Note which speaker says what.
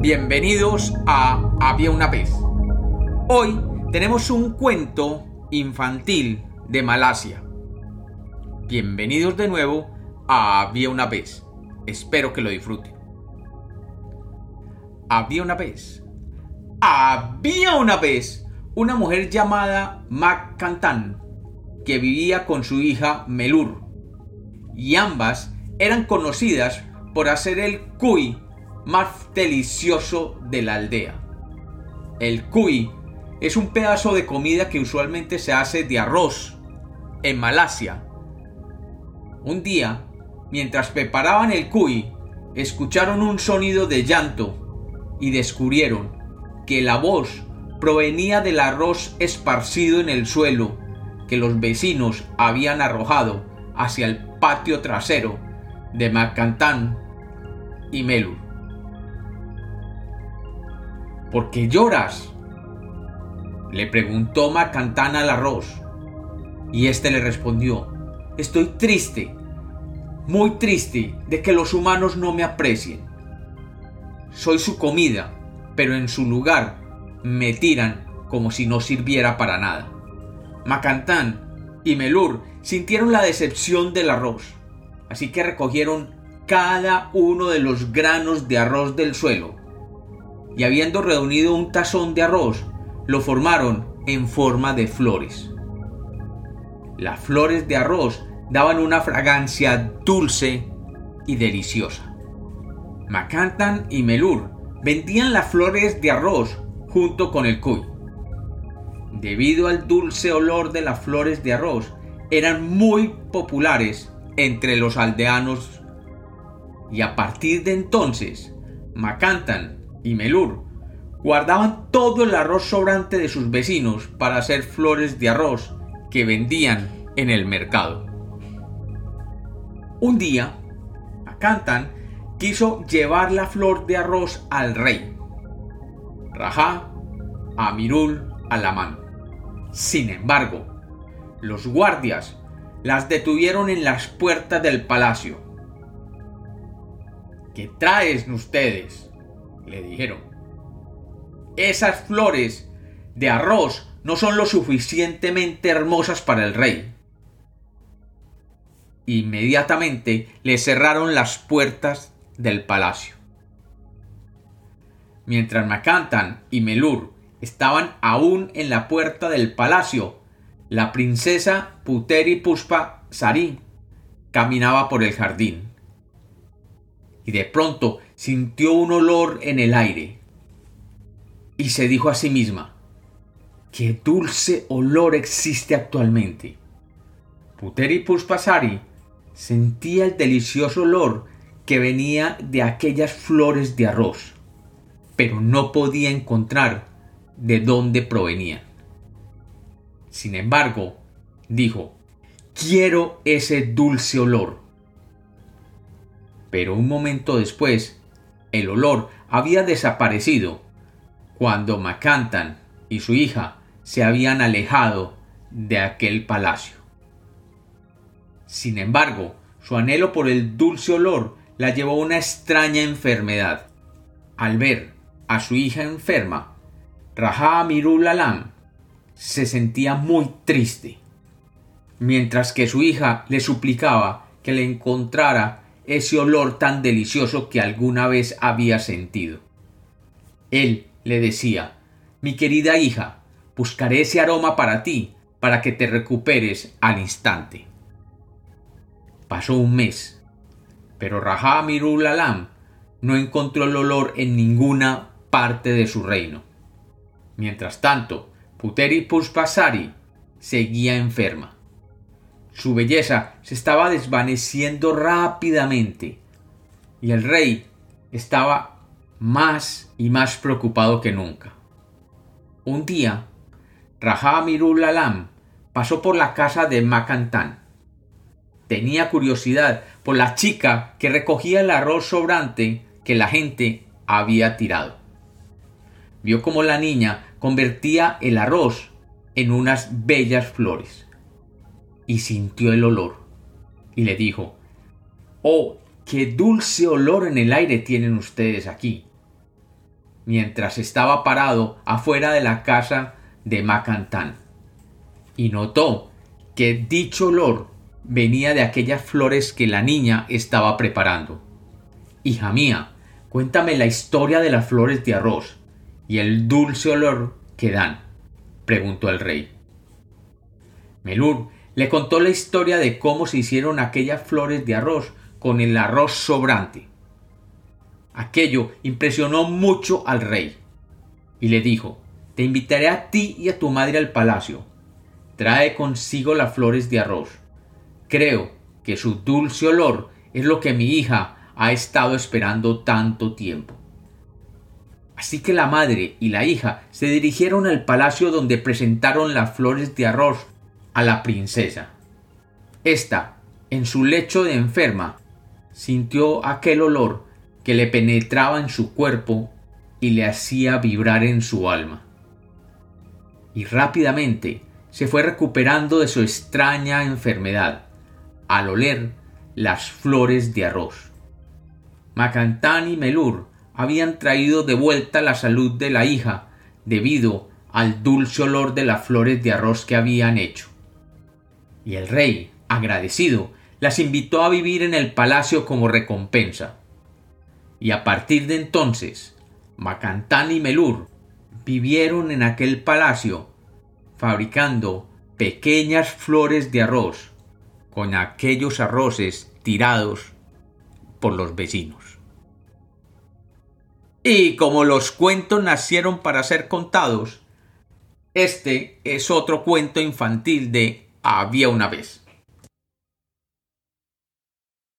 Speaker 1: Bienvenidos a Había una vez. Hoy tenemos un cuento infantil de Malasia. Bienvenidos de nuevo a Había una vez. Espero que lo disfruten. Había una vez. Había una vez una mujer llamada Mac Cantan que vivía con su hija Melur. Y ambas eran conocidas por hacer el cuy más delicioso de la aldea. El cuy es un pedazo de comida que usualmente se hace de arroz en Malasia. Un día, mientras preparaban el cuy, escucharon un sonido de llanto y descubrieron que la voz provenía del arroz esparcido en el suelo que los vecinos habían arrojado hacia el patio trasero de Macantán y Melur. ¿Por qué lloras? Le preguntó Macantán al arroz. Y éste le respondió, estoy triste, muy triste de que los humanos no me aprecien. Soy su comida, pero en su lugar me tiran como si no sirviera para nada. Macantán y Melur sintieron la decepción del arroz, así que recogieron cada uno de los granos de arroz del suelo y habiendo reunido un tazón de arroz, lo formaron en forma de flores. Las flores de arroz daban una fragancia dulce y deliciosa. Macantan y Melur vendían las flores de arroz junto con el cuy. Debido al dulce olor de las flores de arroz, eran muy populares entre los aldeanos y a partir de entonces, Macantan y Melur guardaban todo el arroz sobrante de sus vecinos para hacer flores de arroz que vendían en el mercado. Un día, Akantan quiso llevar la flor de arroz al rey. Rajá, Amirul, Alamán. Sin embargo, los guardias las detuvieron en las puertas del palacio. ¿Qué traen ustedes? Le dijeron. Esas flores de arroz no son lo suficientemente hermosas para el rey. Inmediatamente le cerraron las puertas del palacio. Mientras Macantan y Melur estaban aún en la puerta del palacio, la princesa Puteri Puspa Sari caminaba por el jardín. Y de pronto sintió un olor en el aire y se dijo a sí misma, qué dulce olor existe actualmente. Puteri Puspasari sentía el delicioso olor que venía de aquellas flores de arroz, pero no podía encontrar de dónde provenían. Sin embargo, dijo, quiero ese dulce olor. Pero un momento después el olor había desaparecido cuando Macantan y su hija se habían alejado de aquel palacio. Sin embargo, su anhelo por el dulce olor la llevó a una extraña enfermedad. Al ver a su hija enferma, Raja Amirul Alam se sentía muy triste, mientras que su hija le suplicaba que le encontrara ese olor tan delicioso que alguna vez había sentido. Él le decía, mi querida hija, buscaré ese aroma para ti, para que te recuperes al instante. Pasó un mes, pero Raja Mirul Alam no encontró el olor en ninguna parte de su reino. Mientras tanto, Puteri Puspasari seguía enferma. Su belleza se estaba desvaneciendo rápidamente y el rey estaba más y más preocupado que nunca. Un día, Raja Amirul Alam pasó por la casa de Macantán. Tenía curiosidad por la chica que recogía el arroz sobrante que la gente había tirado. Vio cómo la niña convertía el arroz en unas bellas flores y sintió el olor. Y le dijo, Oh, qué dulce olor en el aire tienen ustedes aquí. mientras estaba parado afuera de la casa de Macantán y notó que dicho olor venía de aquellas flores que la niña estaba preparando. Hija mía, cuéntame la historia de las flores de arroz y el dulce olor que dan, preguntó el rey. Melur le contó la historia de cómo se hicieron aquellas flores de arroz con el arroz sobrante. Aquello impresionó mucho al rey y le dijo Te invitaré a ti y a tu madre al palacio. Trae consigo las flores de arroz. Creo que su dulce olor es lo que mi hija ha estado esperando tanto tiempo. Así que la madre y la hija se dirigieron al palacio donde presentaron las flores de arroz a la princesa. Esta, en su lecho de enferma, sintió aquel olor que le penetraba en su cuerpo y le hacía vibrar en su alma. Y rápidamente se fue recuperando de su extraña enfermedad al oler las flores de arroz. Macantán y Melur habían traído de vuelta la salud de la hija debido al dulce olor de las flores de arroz que habían hecho. Y el rey, agradecido, las invitó a vivir en el palacio como recompensa. Y a partir de entonces, Macantán y Melur vivieron en aquel palacio fabricando pequeñas flores de arroz con aquellos arroces tirados por los vecinos. Y como los cuentos nacieron para ser contados, este es otro cuento infantil de Había una vez.